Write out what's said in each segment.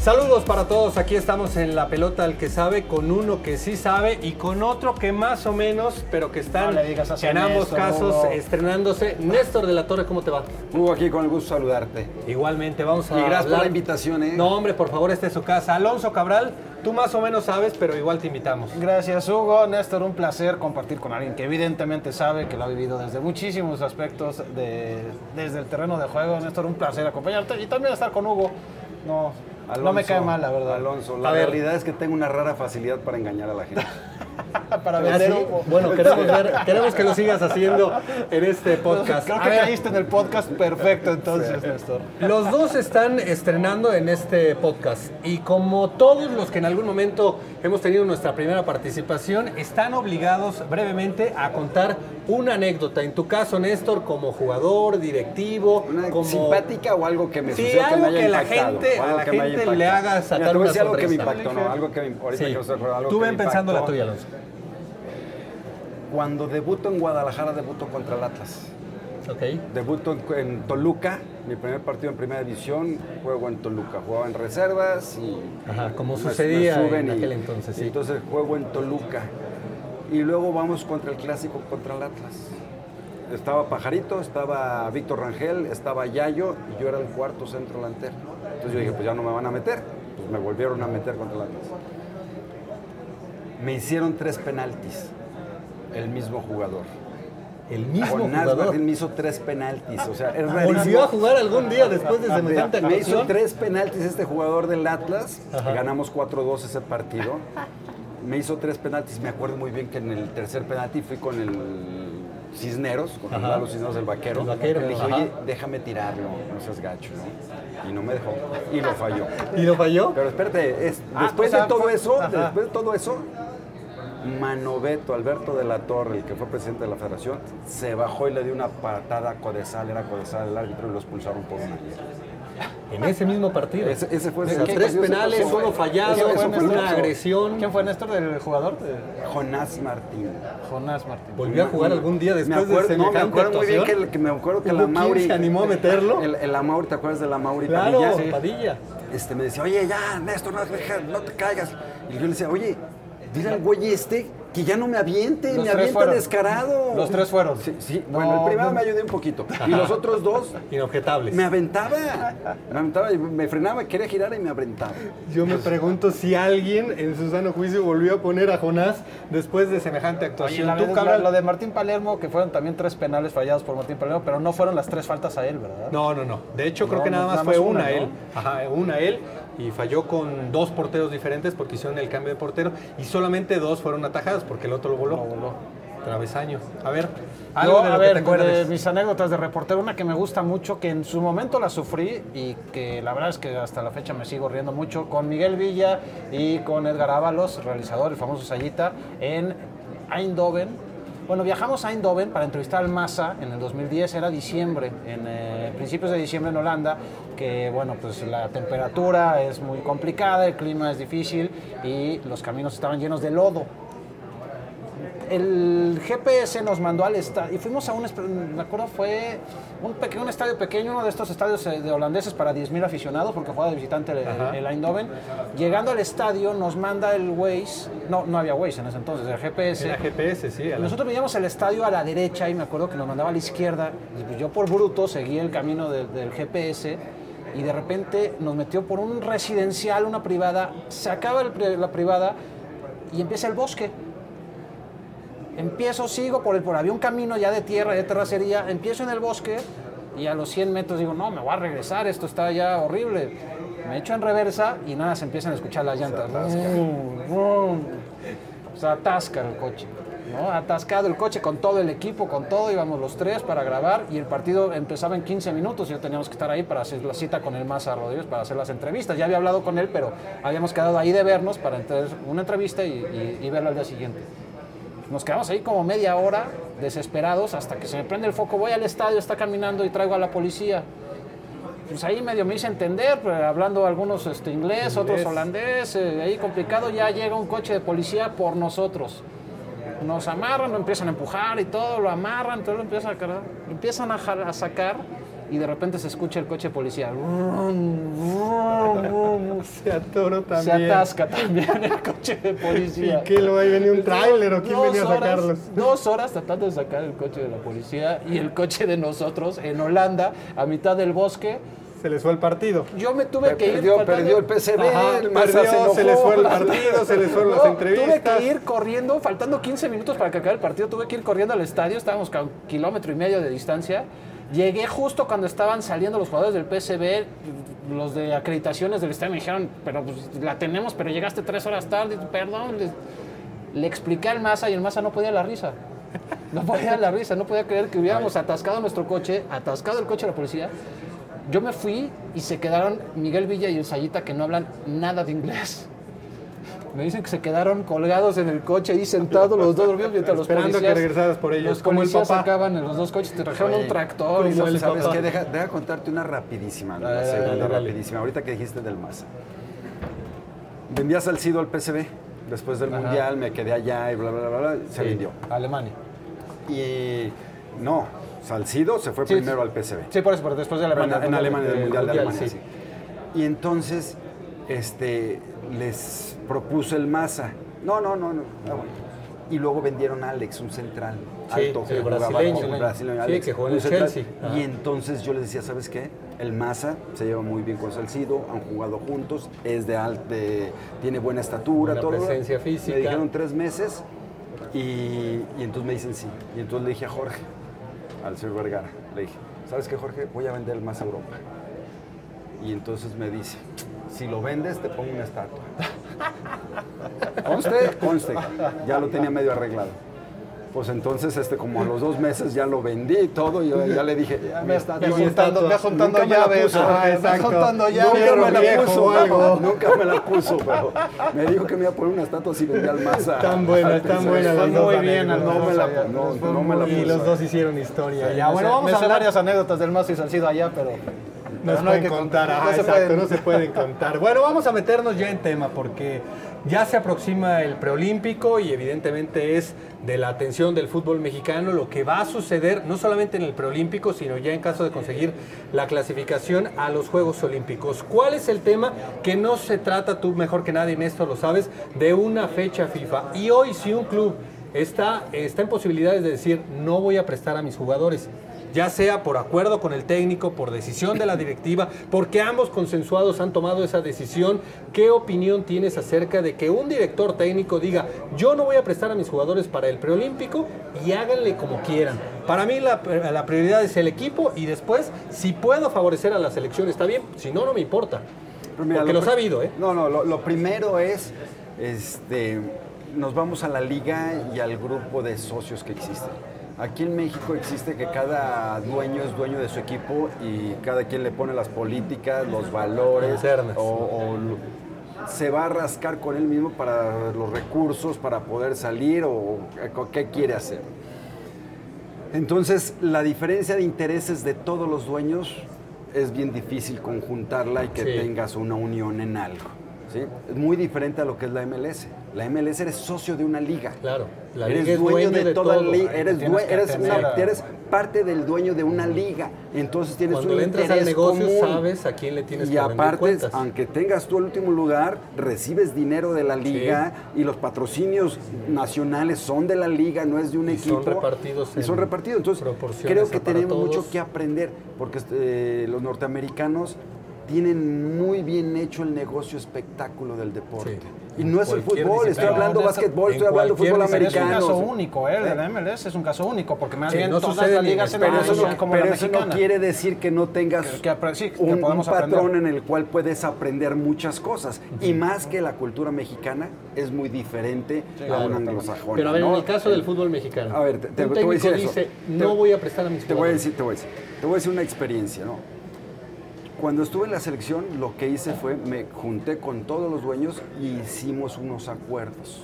Saludos para todos, aquí estamos en la pelota al que sabe, con uno que sí sabe y con otro que más o menos, pero que están No en ambos casos estrenándose. Néstor de la Torre, ¿cómo te va? Hugo, aquí con el gusto de saludarte. Igualmente, vamos a Y gracias por hablar- la invitación, ¿eh? No, hombre, por favor, esta es su casa. Alonso Cabral, tú más o menos sabes, pero igual te invitamos. Gracias Hugo, Néstor, un placer compartir con alguien que evidentemente sabe que lo ha vivido desde muchísimos aspectos, de- desde el terreno de juego. Néstor, un placer acompañarte y también estar con Hugo. No, no me cae mal, la verdad. Alonso, la A ver. realidad es que tengo una rara facilidad para engañar a la gente. Para ¿Ah, vender sí? humo. Bueno, queremos, ver- queremos que lo sigas haciendo en este podcast. Creo que caíste en el podcast perfecto entonces, Néstor. Los dos están estrenando en este podcast y como todos los que en algún momento hemos tenido nuestra primera participación, están obligados brevemente a contar una anécdota. En tu caso, Néstor, como jugador, directivo, Una como... simpática o algo que me Sí, sucedió que algo me haya que la impactado, gente- a algo la que me haya gente le haga sacar Mira, una algo que me sonrisa. impactó, ¿no? Algo que me, ahorita Sí. que os acuerdo, algo Tú que ven me pensando la tuya, Alonso. Cuando debuto en Guadalajara, debuto contra el Atlas. Ok. Debuto en, Toluca, mi primer partido en primera división, juego en Toluca. Jugaba en reservas y. Ajá, como sucedía me en y- aquel entonces, sí. Entonces juego en Toluca. Y luego vamos contra el clásico contra el Atlas. Estaba Pajarito, estaba Víctor Rangel, estaba Yayo y yo era el cuarto centro delantero. Entonces yo dije, pues ya no me van a meter. Pues me volvieron a meter contra el Atlas. Me hicieron tres penaltis, el mismo jugador. El mismo jugador. Me hizo tres penaltis. O sea, es ¿Volvió rarísimo. a jugar algún día después de semejante Me hizo tres penaltis este jugador del Atlas. Ajá. Ganamos 4-2 ese partido. Me hizo tres penaltis. Me acuerdo muy bien que en el tercer penalti fui con el Cisneros, con Ajá. los Cisneros del Vaquero. El Vaquero, Le dije, ajá. oye, déjame tirarlo, no seas gacho, ¿no? Y no me dejó. Y lo falló. ¿Y lo falló? Pero espérate, es- Ah, después o sea, de todo eso, después de todo eso, Manoveto, Alberto de la Torre, el que fue presidente de la federación, se bajó y le dio una patada a Codesal, era Codesal el árbitro y lo expulsaron por una En ese mismo partido. Ese, ese fue ese- tres penales, uno fallado, fue una agresión. ¿Quién fue Néstor del jugador? Jonás Martín. Jonás Martín. ¿Volvió a jugar algún día después me acuerdo, de no, me semejante acuerdo muy bien que, actuación? el- que me acuerdo que ¿Hubo la Mauri se animó a meterlo? El, el- la Mauri, ¿te acuerdas de la Mauri Claro, Padilla? Padilla. Este, me decía, oye, ya, Néstor, no, no te caigas. Y yo le decía, oye, dile al güey este que ya no me aviente, Los me avienta fueron. descarado. Los tres fueron. Sí, sí. No, bueno, el primero no. me ayudé un poquito. Y los otros dos Inobjetables. me aventaba. Me aventaba y me frenaba, quería girar y me aventaba. Yo me pregunto si alguien en su sano juicio volvió a poner a Jonás después de semejante Oye, actuación. la Tú, verdad, Cabral, lo de Martín Palermo, que fueron también tres penales fallados por Martín Palermo, pero no fueron las tres faltas a él, ¿verdad? No, no, no. De hecho, creo que nada más fue una, una, ¿no? él. Ajá, una él. Y falló con dos porteros diferentes porque hicieron el cambio de portero. Y solamente dos fueron atajadas porque el otro lo voló. travesaño. A ver, Yo, algo de lo a que te ver, de mis anécdotas de reportero, una que me gusta mucho, que en su momento la sufrí y que la verdad es que hasta la fecha me sigo riendo mucho, con Miguel Villa y con Edgar Ábalos, realizador, el famoso Sayita, en Eindhoven. Bueno, viajamos a Eindhoven para entrevistar al Massa en el 2010, era diciembre, en eh, principios de diciembre en Holanda, que bueno, pues la temperatura es muy complicada, el clima es difícil y los caminos estaban llenos de lodo el GPS nos mandó al estadio y fuimos a un, me acuerdo fue un, pequeño, un estadio pequeño, uno de estos estadios eh, de holandeses para 10.000 aficionados, porque juega de visitante el, el Eindhoven. Llegando al estadio nos manda el Waze, no, no había Waze en ese entonces, el GPS. Era GPS, sí. la- Nosotros veíamos el estadio a la derecha y me acuerdo que nos mandaba a la izquierda. Y pues yo por bruto seguí el camino de- del GPS y de repente nos metió por un residencial, una privada, se acaba el la privada y empieza el bosque. Empiezo, sigo por el por había un camino ya de tierra, de terracería, empiezo en el bosque y a los 100 metros digo, no, me voy a regresar, esto está ya horrible. Me echo en reversa y nada, se empiezan a escuchar las llantas. Rum, rum. Se atasca el coche. ¿no? Atascado el coche con todo el equipo, con todo, íbamos los tres para grabar y el partido empezaba en 15 minutos y ya teníamos que estar ahí para hacer la cita con el Maza Rodríguez, para hacer las entrevistas. Ya había hablado con él, pero habíamos quedado ahí de vernos para hacer una entrevista y, y, y verla al día siguiente. Nos quedamos ahí como media hora, desesperados, hasta que se me prende el foco. Voy al estadio, está caminando y traigo a la policía. Pues ahí medio me hice entender, pues, hablando algunos este, inglés, otros Inglés. holandés, eh, ahí complicado. Ya llega un coche de policía por nosotros. Nos amarran, lo empiezan a empujar y todo, lo amarran, todo lo empiezan a, lo empiezan a, a sacar y de repente se escucha el coche de policía. Se atoró Se también. atasca también el coche de policía. ¿Y qué, lo ahí venía un tráiler o quién Dos venía a horas- sacarlos? Dos horas tratando de sacar el coche de la policía y el coche de nosotros en Holanda, a mitad del bosque. Se les fue el partido. Yo me tuve que ir. Perdió, faltando- perdió el PCB, Ajá, el perdió, se enojó. se les fue el partido, se les fueron las No, entrevistas. Tuve que ir corriendo, faltando 15 minutos para que acabe el partido, tuve que ir corriendo al estadio, estábamos a un kilómetro y medio de distancia. Llegué justo cuando estaban saliendo los jugadores del PSB, los de acreditaciones del estadio me dijeron, pero pues, la tenemos, pero llegaste tres horas tarde, perdón. Le, le expliqué al Maza y el Maza no podía la risa. No podía la risa, no podía creer que hubiéramos atascado nuestro coche, atascado el coche de la policía. Yo me fui y se quedaron Miguel Villa y el Sayita que no hablan nada de inglés. Me dicen que se quedaron colgados en el coche ahí sentados los dos dormidos mientras los Esperando policías. que regresaras por ellos, Los como el papá. sacaban en los dos coches, te trajeron Oye, un tractor y los ¿Sabes qué? Deja, deja contarte una rapidísima, la Dale, segunda dale, dale. rapidísima. Ahorita que dijiste del Maza. Vendía Salcido al PCB. Después del Ajá. Mundial me quedé allá y bla, bla, bla, bla. Se vendió. Alemania. Y no, Salcido se fue Sí, primero sí. al PCB. Sí, por eso, pero después de Alemania. en Alemania, del del Mundial de Alemania, sí. sí. Y entonces este, les propuso el Maza. No, no, no, no. Ah, bueno. Y luego vendieron a Alex, un central Sí, alto el jugaba brasileño. Sí, Alex, que jugó en el. Chelsea. Y entonces yo les decía, ¿sabes qué? El Maza se lleva muy bien con Salcido, han jugado juntos, es de, al- de- tiene buena estatura, todo. presencia física. Me dijeron tres meses y, y entonces me dicen sí. Y entonces le dije a Jorge, al señor Vergara, le dije, ¿sabes qué Jorge? Voy a vender el Maza a Europa. Y entonces me dice, si lo vendes te pongo una estatua. Conste, conste. Ya lo tenía medio arreglado. Pues entonces, este, como a los dos meses ya lo vendí y todo, y yo ya le dije, ya juntando- ya juntando Nunca me la llaves. Ah, exacto. juntando llaves. Nunca me la viejo puso, algo. nunca me la puso, pero me dijo que me iba a poner una estatua si vendía al Maza. Tan buenas, al tan las dos Muy bien. No me la, no, fue no me la Y puso. los dos hicieron historia. ya, Me bueno, vamos me a hablar varias anécdotas del Mazo y Salcido allá, pero. No hay que contar, no ajá, se exacto, pueden. no se pueden contar. Bueno, vamos a meternos ya en tema porque ya se aproxima el preolímpico y evidentemente es de la atención del fútbol mexicano lo que va a suceder no solamente en el preolímpico, sino ya en caso de conseguir la clasificación a los Juegos Olímpicos. ¿Cuál es el tema? Que no se trata, tú mejor que nadie en esto lo sabes, de una fecha FIFA. Y hoy si un club está, está en posibilidades de decir no voy a prestar a mis jugadores, ya sea por acuerdo con el técnico, por decisión de la directiva, porque ambos consensuados han tomado esa decisión. ¿Qué opinión tienes acerca de que un director técnico diga, yo no voy a prestar a mis jugadores para el preolímpico y háganle como quieran? Para mí la, la prioridad es el equipo y después, si puedo favorecer a la selección, está bien, si no, no me importa. Mira, porque lo los ha habido, ¿eh? No, no, lo, lo primero es, este, nos vamos a la liga y al grupo de socios que existen. Aquí en México existe que cada dueño es dueño de su equipo y cada quien le pone las políticas, los valores o, o se va a rascar con él mismo para los recursos, para poder salir o, o qué quiere hacer. Entonces, la diferencia de intereses de todos los dueños es bien difícil conjuntarla y que Sí. tengas una unión en algo. ¿Sí? Es muy diferente a lo que es la MLS. La MLS eres socio de una liga. Claro, la eres liga es dueño, dueño de, de toda la liga. Eres, una- parte del dueño de una liga. Entonces tienes Cuando un le entras interés al negocio, común. sabes a quién le tienes y que aparte, cuentas. aunque tengas tú el último lugar, recibes dinero de la liga y los patrocinios nacionales son de la liga, no es de un Y equipo. son repartidos Y son repartidos. Entonces, creo que tenemos todos. mucho que aprender, porque eh, los norteamericanos tienen muy bien hecho el negocio espectáculo del deporte. Y no es el fútbol, estoy hablando básquetbol, estoy hablando fútbol. Pero es un americano. caso único, ¿eh? La MLS es un caso único, porque más Sí, bien no todas las ligas en Pero eso, España no, como pero la eso no quiere decir que no tengas Que- que apre- sí, que un, un patrón aprender. en el cual puedes aprender muchas cosas. Y más que la cultura mexicana es muy diferente a Claro, una anglosajona. Pero a ver, ¿no? en el caso del fútbol mexicano, A ver, te, te- un te voy a técnico decir eso. dice, Te- no voy a prestar a mis Te voy a decir, te voy a decir. Te voy a decir una experiencia, ¿no? Cuando estuve en la selección, lo que hice fue, me junté con todos los dueños y hicimos unos acuerdos.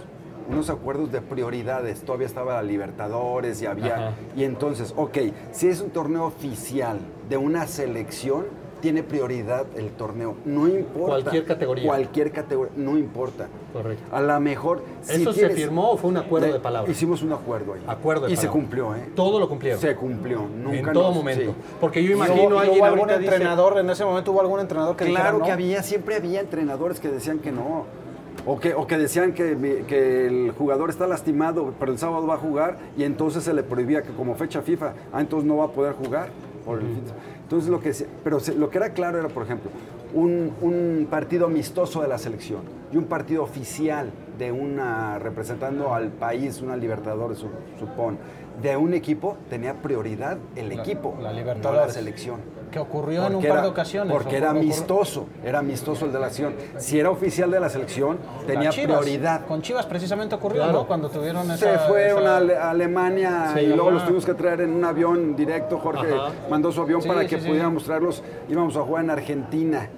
Unos acuerdos de prioridades. Todavía estaba la Libertadores y había... Ajá. Y entonces, ok, si es un torneo oficial de una selección, tiene prioridad el torneo. No importa. Cualquier categoría. Cualquier categoría, no importa. Correcto. A lo mejor... si ¿Eso se firmó o fue un acuerdo de palabra? Hicimos un acuerdo ahí. Acuerdo de Y se cumplió, ¿eh? Todo lo cumplieron. Se cumplió. Nunca en todo nos- momento. sí. Porque yo ¿Y imagino hubo, alguien algún dice, entrenador en ese momento? ¿Hubo algún entrenador que dijera Claro no? que había, siempre había entrenadores que decían que no. O que, o que decían que, el jugador está lastimado, pero el sábado va a jugar y entonces se le prohibía que como fecha FIFA, ah, entonces no va a poder jugar. Por el FIFA. Entonces lo que, pero lo que era claro era, por ejemplo, un, un partido amistoso de la selección y un partido oficial de una, representando al país, una Libertadores, su- supón, de un equipo, tenía prioridad el equipo, la no la selección. Que ocurrió en un par de ocasiones. Porque ¿o era amistoso, era amistoso el de la acción. Si era oficial de la selección, tenía Chivas, prioridad. Con Chivas precisamente ocurrió, Claro. ¿no? Cuando tuvieron esa... Se fueron esa- a Ale- a Alemania Sí, y luego ajá. los tuvimos que traer en un avión directo. Jorge Ajá. mandó su avión Sí, para sí, que pudiéramos traerlos. Íbamos a jugar en Argentina.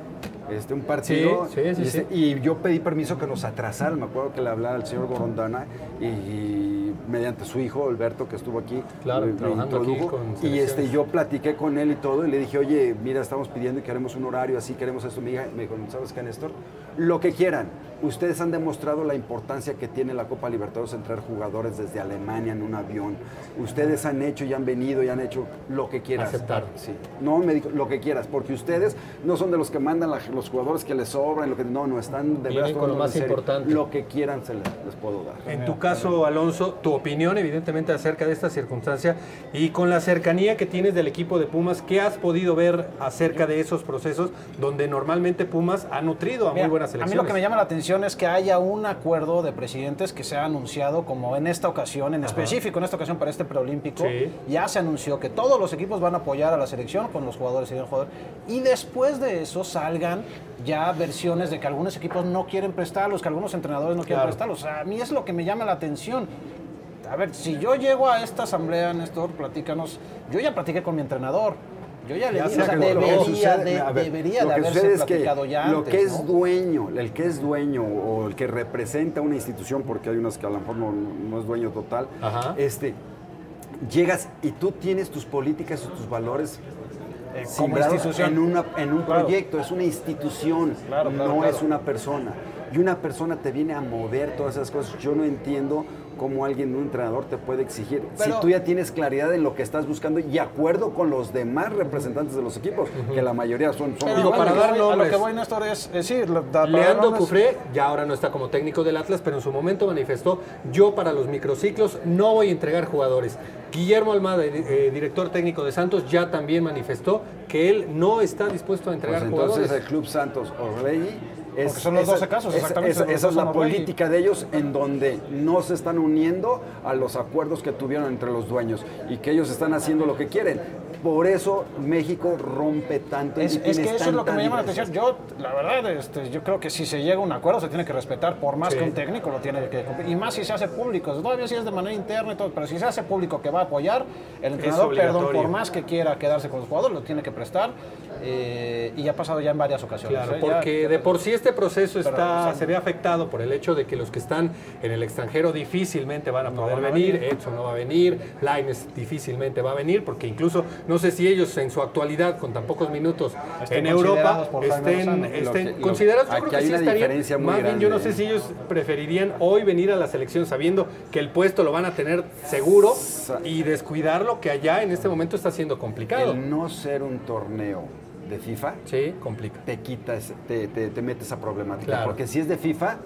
Este, un partido Sí, sí, sí, y, este- y yo pedí permiso que nos atrasaran, me acuerdo que le hablaba al señor Gorondana y, y mediante su hijo Alberto que estuvo aquí Claro, me- me trabajando aquí introdujo. con y este yo platiqué con él y todo y le dije oye mira estamos pidiendo y queremos un horario así queremos esto me dijo sabes qué Néstor lo que quieran ustedes han demostrado la importancia que tiene la Copa Libertadores en traer jugadores desde Alemania en un avión ustedes han hecho y han venido y han hecho lo que quieras Aceptar. sí no me dijo lo que quieras porque ustedes no son de los que mandan la- los jugadores que les sobran lo que no no están de verdad con lo más importante. lo que quieran se les, les puedo dar En tu caso, Alonso, tu opinión evidentemente acerca de esta circunstancia y con la cercanía que tienes del equipo de Pumas, ¿qué has podido ver acerca de esos procesos donde normalmente Pumas ha nutrido a Mira, muy buenas a selecciones? mí lo que me llama la atención es que haya un acuerdo de presidentes que se ha anunciado como en esta ocasión, en específico en esta ocasión para este preolímpico, Sí. ya se anunció que todos los equipos van a apoyar a la selección con los jugadores y el jugador y después de eso salgan ya versiones de que algunos equipos no quieren prestarlos, que algunos entrenadores no quieren Claro. prestarlos. A mí es lo que me llama la atención. A ver, si yo llego a esta asamblea, Néstor, platícanos, yo ya platiqué con mi entrenador. Yo ya le dije, o sea, debería, sucede- de, ver, debería lo de haberse es que platicado ya Lo antes, que es ¿no? dueño, el que es dueño o el que representa una institución, porque hay unas que a lo mejor no, no es dueño total, Ajá. este, llegas y tú tienes tus políticas y tus valores Eh, como institución. en, una, en un Claro. proyecto, es una institución, Claro, claro, no es una persona. Y una persona te viene a mover todas esas cosas. Yo no entiendo cómo alguien, un entrenador, te puede exigir. Pero- si tú ya tienes claridad en lo que estás buscando y acuerdo con los demás representantes de los equipos, que la mayoría son, son Pero Digo, para lo que dar voy- A lo que voy, Néstor, es, es sí, da- Leandro. Cufré ya ahora no está como técnico del Atlas, pero en su momento manifestó, yo para los microciclos no voy a entregar jugadores. Guillermo Almada, eh, director técnico de Santos, ya también manifestó que él no está dispuesto a Pues entregar entonces jugadores. el Club Santos Orlegui es, Porque son los 12 casos, esa- exactamente, Esa, esa es la política de ellos en donde no se están uniendo a los acuerdos que tuvieron entre los dueños y que ellos están haciendo lo que quieren. Por eso México rompe tanto. Es, y es que eso es lo que me llama la atención. Yo, la verdad, este, yo creo que si se llega a un acuerdo se tiene que respetar, por más Sí. que un técnico lo tiene que cumplir. Y más si se hace público. Todavía si es de manera interna y todo, pero si se hace público que va a apoyar, el entrenador, perdón, por más que quiera quedarse con los jugadores, lo tiene que prestar. eh, y ha pasado ya en varias ocasiones. Claro, ¿eh? Ya- porque de por sí este proceso Pero, está, o sea, se ve afectado por el hecho de que los que están en el extranjero difícilmente van a No poder a venir, venir. Edson no va a venir, Laines difícilmente va a venir, porque incluso no sé si ellos en su actualidad, con tan pocos minutos Estén en Europa, estén, estén Lo que- lo- considerados. Yo creo que sí estarían, más bien yo no sé si ellos preferirían hoy venir a la selección sabiendo que el puesto lo van a tener seguro y descuidarlo que allá en este momento está siendo complicado. El no ser un torneo de FIFA Sí, complica. te quita, ese- te, te, te mete esa problemática. Claro. Porque si es de FIFA,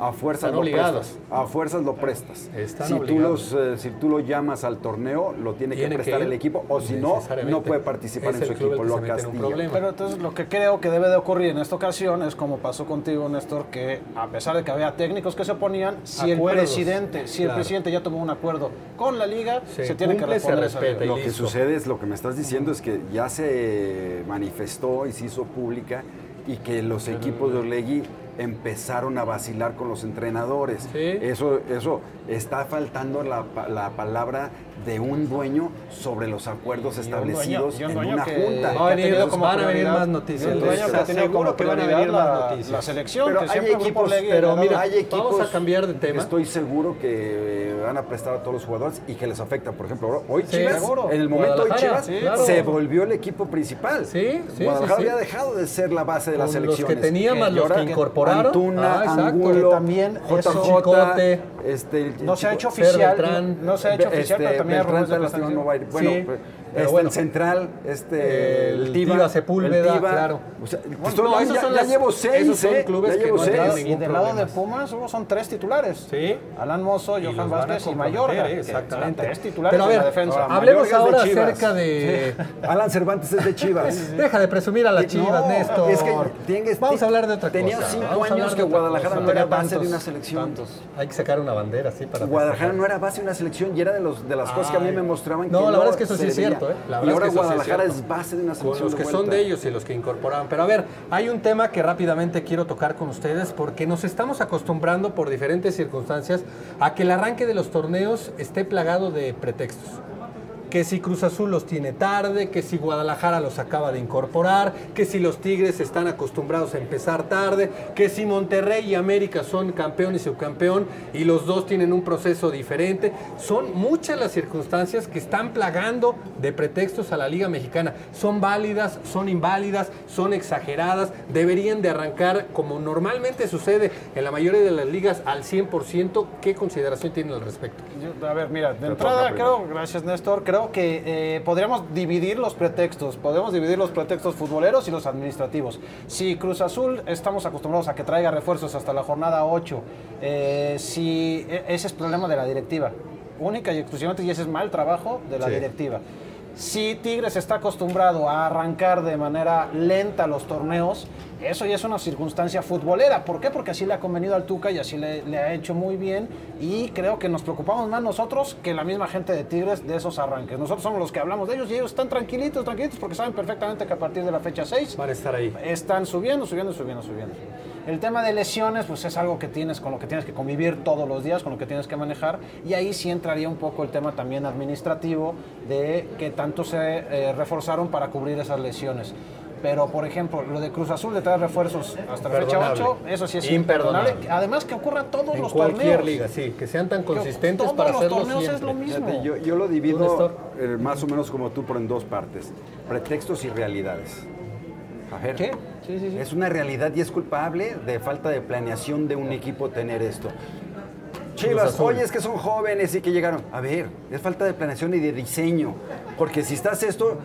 a fuerzas Están lo obligados. prestas. A fuerzas lo prestas. Están si, tú los, eh, si tú lo llamas al torneo, lo tiene, Tiene que prestar el equipo. O si no, no puede participar en su equipo. Lo. Pero entonces lo que creo que debe de ocurrir en esta ocasión es como pasó contigo, Néstor, que a pesar de que había técnicos que se oponían, si Acuerdos, el presidente, si el presidente ya tomó un acuerdo con la liga, Se se tiene que se responder esa Lo que sucede es, lo que me estás diciendo es que ya se manifestó y se hizo pública y que los equipos de Orlegui empezaron a vacilar con los entrenadores. Sí. Eso, eso está faltando la, pa- la palabra de un dueño sobre los acuerdos Y un establecidos dueño- y un en una que- junta. Va a venir- como van a venir más noticias. un dueño que ha tenido como seguro que van a venir más la, noticias. la selección, Pero que hay el equipos, pero mira, hay equipos vamos a cambiar de tema. Estoy seguro que eh, van a prestar a todos los jugadores y que les afecta. Por ejemplo, hoy Sí, Chivas, seguro. en el momento hoy Chivas sí, claro. se volvió el equipo principal. Sí, sí, Guadalajara sí, sí. había dejado de ser la base de las Con los que tenía más los que Antuna, Ah. Angulo, también JJ, Chicote. este, No se ha hecho oficial, Beltrán. no, se ha hecho oficial, este, pero también hay Beltrán están no va a ir. Bueno, Sí, pues, pero este, bueno. el central, este, El Tiva Sepúlveda, el Tiva, claro. o sea, Bueno, estoy no, hablando, esos ya, son ya las- llevo seis, esos son ¿eh? clubes ya que no seis. Y del lado de. Pumas son tres titulares. Sí. Alan Mozo, Johan Vázquez y Mayorga. eh, Exactamente. Tres titulares Pero a en ver, la defensa. Ahora, hablemos de ahora acerca de... Alan Cervantes es de Chivas. Deja de presumir a las chivas, No, Néstor. es que tienes- Vamos a hablar de otra tenía cosa. cinco Vamos a años que Guadalajara no era Tenía base de una selección. Hay que sacar una bandera, sí, para Guadalajara no era base de una selección y era de, los, de las cosas que a mí me mostraban No, que la verdad es que eso sí es cierto, ¿eh? La y ahora es que es Guadalajara es, cierto. base de una Con selección los que de son de ellos y los que incorporaban. Pero a ver, hay un tema que rápidamente quiero tocar con ustedes porque nos estamos acostumbrando por diferentes circunstancias a que el arranque de los torneos esté plagado de pretextos. Que si Cruz Azul los tiene tarde, que si Guadalajara los acaba de incorporar, que si los Tigres están acostumbrados a empezar tarde, que si Monterrey y América son campeón y subcampeón y los dos tienen un proceso diferente. Son muchas las circunstancias que están plagando de pretextos a la Liga Mexicana. Son válidas, son inválidas, son exageradas, deberían de arrancar como normalmente sucede en la mayoría de las ligas al 100%. ¿Qué consideración tienen al respecto? Yo- a ver, mira, de entrada creo, gracias Néstor, creo que eh, podríamos dividir los pretextos, podemos dividir los pretextos futboleros y los administrativos. Si Cruz Azul estamos acostumbrados a que traiga refuerzos hasta la jornada 8, eh, si e- ese es problema de la directiva, única y exclusivamente, y ese es mal trabajo de la Sí. directiva. Si Tigres está acostumbrado a arrancar de manera lenta los torneos, eso ya es una circunstancia futbolera. ¿Por qué? Porque así le ha convenido al Tuca y así le, le ha hecho muy bien. Y creo que nos preocupamos más nosotros que la misma gente de Tigres de esos arranques. Nosotros somos los que hablamos de ellos y ellos están tranquilitos, tranquilitos, porque saben perfectamente que a partir de la fecha 6 Van a estar ahí. están subiendo, subiendo, subiendo, subiendo. El tema de lesiones, pues es algo que tienes, con lo que tienes que convivir todos los días, con lo que tienes que manejar. Y ahí sí entraría un poco el tema también administrativo de que tanto se eh, reforzaron para cubrir esas lesiones. Pero, por ejemplo, lo de Cruz Azul de traer refuerzos hasta la fecha Imperdonable. 8, eso sí es Imperdonable. imperdonable. Además que ocurra todos En los cualquier torneos. liga, sí, que sean tan Que consistentes todos para los hacerlo torneos es lo mismo. Fíjate, yo, yo lo ¿Tú, divido eh, más o menos como tú, pero en dos partes. Pretextos y realidades. A ver, ¿Qué? Sí, sí, sí. es una realidad y es culpable de falta de planeación de un equipo tener esto. Chivas, oye, es que son jóvenes y que llegaron. A ver, es falta de planeación y de diseño. Porque si estás esto,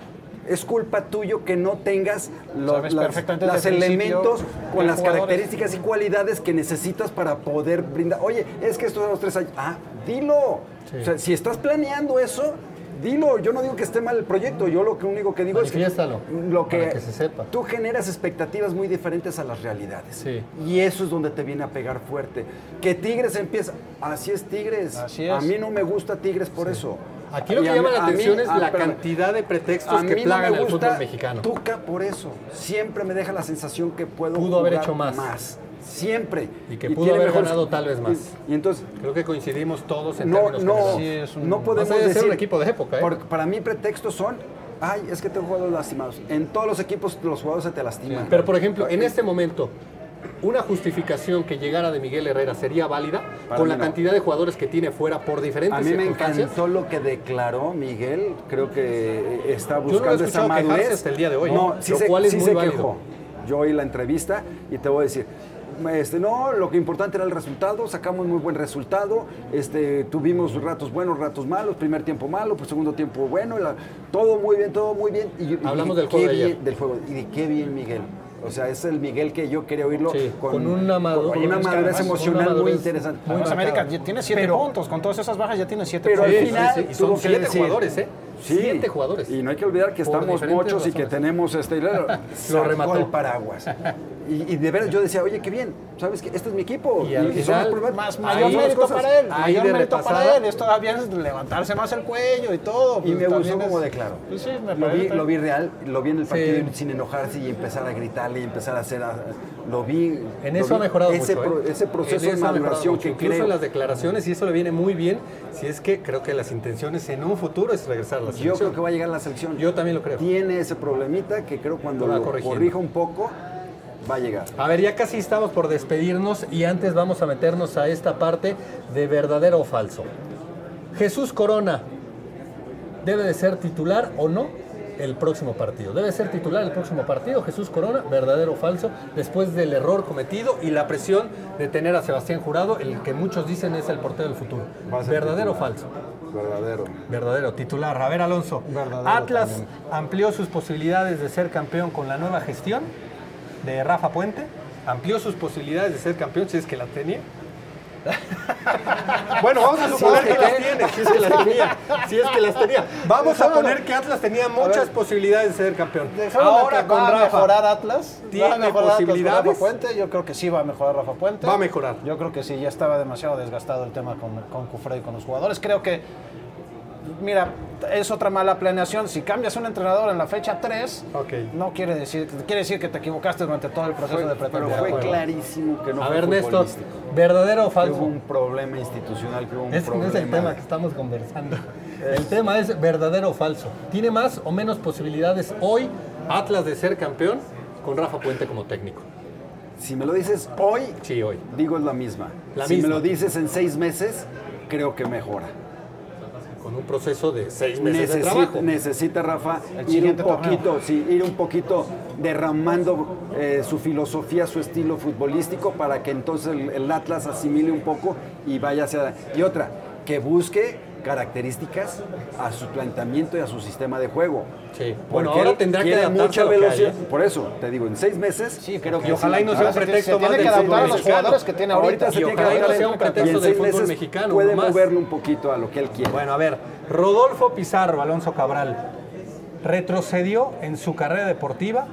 es culpa tuyo que no tengas los las- elementos con las jugadores- características y cualidades que necesitas para poder brindar. Oye, es que estos los tres años. Ah, dilo. Sí. O sea, si estás planeando eso, dilo. Yo no digo que esté mal el proyecto. Yo lo que único que digo es que, lo que, para que se sepa. tú generas expectativas muy diferentes a las realidades. Sí. Y eso es donde te viene a pegar fuerte. Que Tigres empieza. Así es Tigres. Así es. A mí no me gusta Tigres por eso. Aquí lo que a llama mí- la mí- atención es la espérame. cantidad de pretextos que no plagan al gusta fútbol mexicano. Tuca por eso. Siempre me deja la sensación que puedo Pudo haber hecho más. Siempre. Y que pudo tiene haber mejores- ganado tal vez más. Y, y entonces, Creo que coincidimos todos en no, términos no, generales. no podemos Más allá de ser decir. un equipo de época, ¿eh? por- para mí pretextos son, ay, es que tengo jugadores lastimados. En todos los equipos los jugadores se te lastiman. Pero, por ejemplo, en este momento, una justificación que llegara de Miguel Herrera sería válida Para con la no. cantidad de jugadores que tiene fuera por diferentes A mí me encantó lo que declaró Miguel. Creo que está Yo no lo he buscando esa madurez. hasta el día de hoy, No, ¿eh? sí Lo se, cual es sí muy se válido. quejó. Yo oí la entrevista y te voy a decir. Este, no, lo que importante era el resultado, sacamos muy buen resultado, este, tuvimos ratos buenos, ratos malos, primer tiempo malo, pues segundo tiempo bueno, la- todo muy bien, todo muy bien. Y, Hablamos del juego bien- del juego. Y de qué bien Miguel. O sea, es el Miguel que yo quería oírlo Sí, con, con una madu- con una madurez además, emocional una muy madurez interesante. muy. América ya tiene siete Pero- puntos. Con todas esas bajas ya tiene siete Pero al puntos. Final sí, sí, y tuvo son siete decir- jugadores, ¿eh? Sí. Siete jugadores. Y no hay que olvidar que estamos muchos y que tenemos este. Lo remató. el paraguas. Y, y de veras yo decía, oye, qué bien, ¿sabes qué? Este es mi equipo. Y al somos final, por- Más mayor son mérito cosas. para él. Ahí mayor de mérito repasada. para él. Esto es levantarse más el cuello y todo. Y pues, me también gustó como declaró. Pues sí, me Lo vi, lo vi real, lo vi en el partido Sí. sin enojarse y empezar a gritarle y empezar a hacer. a- lo vi. En eso vi- ha mejorado ese, mucho. pro- ¿eh? ese proceso de maduración que Incluso creo. en las declaraciones, y eso le viene muy bien, si es que creo que las intenciones en un futuro es regresar a la Yo selección. creo que va a llegar a la selección. Yo también lo creo. Tiene ese problemita que creo cuando Lo corrija un poco, va a llegar. A ver, ya casi estamos por despedirnos y antes vamos a meternos a esta parte de verdadero o falso. Jesús Corona, ¿debe de ser titular o no el próximo partido? ¿Debe ser titular el próximo partido Jesús Corona, verdadero o falso, después del error cometido y la presión de tener a Sebastián Jurado, el que muchos dicen es el portero del futuro? ¿Verdadero o falso? Verdadero. Verdadero, titular. A ver, Alonso. Verdadero Atlas también. amplió sus posibilidades de ser campeón con la nueva gestión de Rafa Puente. Amplió sus posibilidades de ser campeón, si es que la tenía. bueno, vamos a suponer que las tiene, si es que las tenía. Si es que las tenía. Vamos a poner que Atlas tenía muchas posibilidades de ser campeón. Ahora con va a mejorar Atlas. ¿Tiene va a mejorar Atlas con posibilidades? Rafa Puente. Yo creo que sí va a mejorar Rafa Puente. Va a mejorar. Yo creo que sí, ya estaba demasiado desgastado el tema con, con Cufré y con los jugadores. Creo que, mira, es otra mala planeación. Si cambias un entrenador en la fecha 3, Ok. no quiere decir, quiere decir que te equivocaste durante todo el proceso Fue- de pero pretemporada. fue clarísimo que no a fue ver, Néstor. ¿verdadero o Que falso? hubo un problema institucional, que hubo un no problema. es el tema que estamos conversando. El tema es verdadero o falso. ¿Tiene más o menos posibilidades hoy Atlas de ser campeón con Rafa Puente como técnico? Si me lo dices hoy, Sí, hoy. digo es la misma. La si misma. me lo dices en seis meses, creo que mejora. Con un proceso de seis meses de Necesita, trabajo. necesita Rafa El ir un poquito, sí, ir un poquito derramando eh, su filosofía, su estilo futbolístico para que entonces el, el Atlas asimile un poco y vaya hacia y otra que busque características a su planteamiento y a su sistema de juego. Sí. Bueno, Porque ahora él tendrá que adaptarse mucha a lo que hay, velocidad. ¿eh? Por eso, te digo, en seis meses Sí, creo que Y ojalá y no sea un pretexto se tiene más que del adaptar fútbol a los mexicano. jugadores que tiene ahorita. se Y tiene que ojalá y no sea un pretexto del fútbol meses mexicano, Puede más. moverlo un poquito a lo que él quiere. Bueno, a ver, Rodolfo Pizarro, Alonso Cabral, retrocedió en su carrera deportiva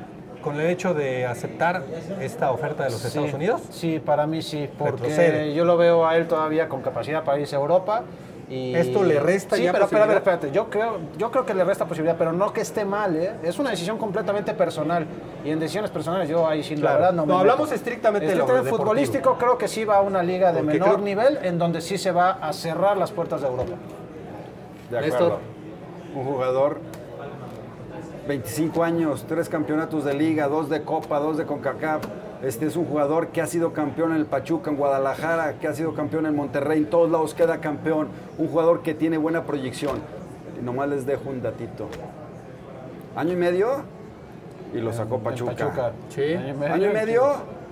con el hecho de aceptar esta oferta de los Estados Sí, Unidos. Sí, para mí sí, porque Retrocede. yo lo veo a él todavía con capacidad para irse a Europa. Y... ¿Esto le resta sí, ya pero, pero a ver, espérate, yo creo, yo creo que le resta posibilidad, pero no que esté mal, ¿eh? Es una decisión completamente personal. Y en decisiones personales yo ahí sí, Claro. la verdad, no me No, hablamos meto. estrictamente de lo futbolístico, creo que sí va a una liga de Porque menor creo- nivel, en donde sí se va a cerrar las puertas de Europa. De Néstor. acuerdo. Un jugador, 25 años, tres campeonatos de liga, dos de Copa, dos de CONCACAF. Este es un jugador que ha sido campeón en el Pachuca, en Guadalajara, que ha sido campeón en Monterrey, en todos lados queda campeón. Un jugador que tiene buena proyección. Y nomás les dejo un datito. Año y medio y lo sacó Pachuca. Pachuca. Sí. Año y medio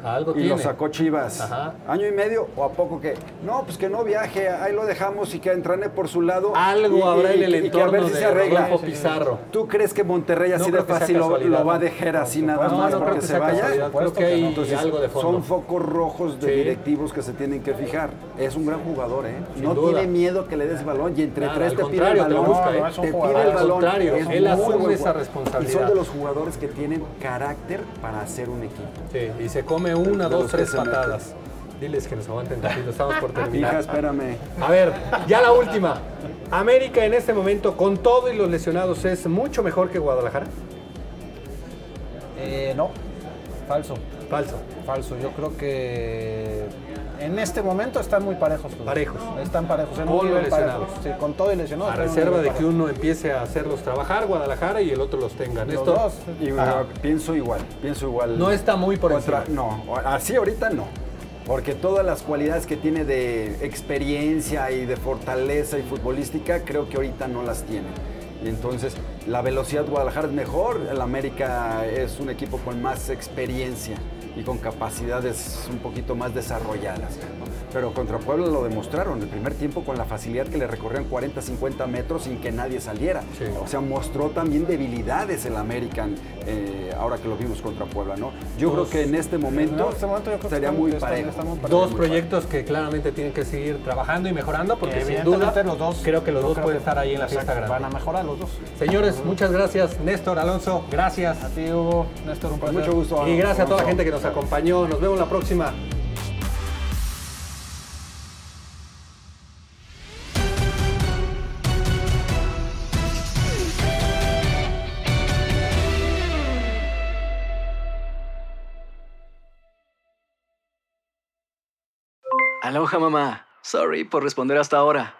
Algo y tiene. lo sacó Chivas. Ajá. Año y medio o a poco que no, pues que no viaje, ahí lo dejamos y que entrene por su lado. Algo y- habrá y- en el y que a ver entorno si de se arregla. Rodolfo Pizarro. ¿Tú crees que Monterrey así No de fácil lo, lo va a dejar así nada No, más no porque creo que se vaya? creo que hay Entonces, algo de fondo. son focos rojos de Sí. directivos que se tienen que fijar. Es un gran jugador, ¿eh? Sin no duda. tiene miedo que le des balón y entre Nada, tres te pide el te balón. ¿eh? Es un te jugador. pide el Al balón. él asume esa responsabilidad. Y son de los jugadores que tienen carácter para hacer un equipo. Sí, y se come una, De dos, tres meten. patadas. Diles que nos aguanten ratito, estamos por Hija, terminar. espérame. A ver, ya la última. América en este momento, con todo y los lesionados, es mucho mejor que Guadalajara. Eh, no, falso. Falso. Falso. Yo creo que en este momento están muy parejos. los dos. Parejos. Están parejos. En Con un los nivel lesionados. parejo. Sí, con todo y lesionados. A reserva de que uno empiece a hacerlos trabajar, Guadalajara, y el otro los tenga. Los Néstor, dos. Y, Ajá. pienso igual, pienso igual. No está muy por Contra- encima. No, así ahorita no. Porque todas las cualidades que tiene de experiencia y de fortaleza y futbolística, creo que ahorita no las tiene. Y entonces, la velocidad de Guadalajara es mejor, el América es un equipo con más experiencia y con capacidades un poquito más desarrolladas. ¿no? Pero contra Puebla lo demostraron el primer tiempo con la facilidad que le recorrían 40, 50 metros sin que nadie saliera. Sí. O sea, mostró también debilidades el American eh, ahora que lo vimos contra Puebla, ¿no? Yo Dos. creo que en este momento, En este momento sería muy parejo. Dos proyectos que claramente tienen que seguir trabajando y mejorando, porque Que sin evidentemente duda los dos. creo que los dos pueden estar ahí en la fiesta grande. Van a mejorar los dos. Señores, muchas gracias. Néstor, Alonso, gracias. A ti, Hugo, Néstor, un Con placer. mucho gusto. Y gracias a toda la gente que nos acompañó. Nos vemos la próxima. Aloha mamá. Sorry por responder hasta ahora.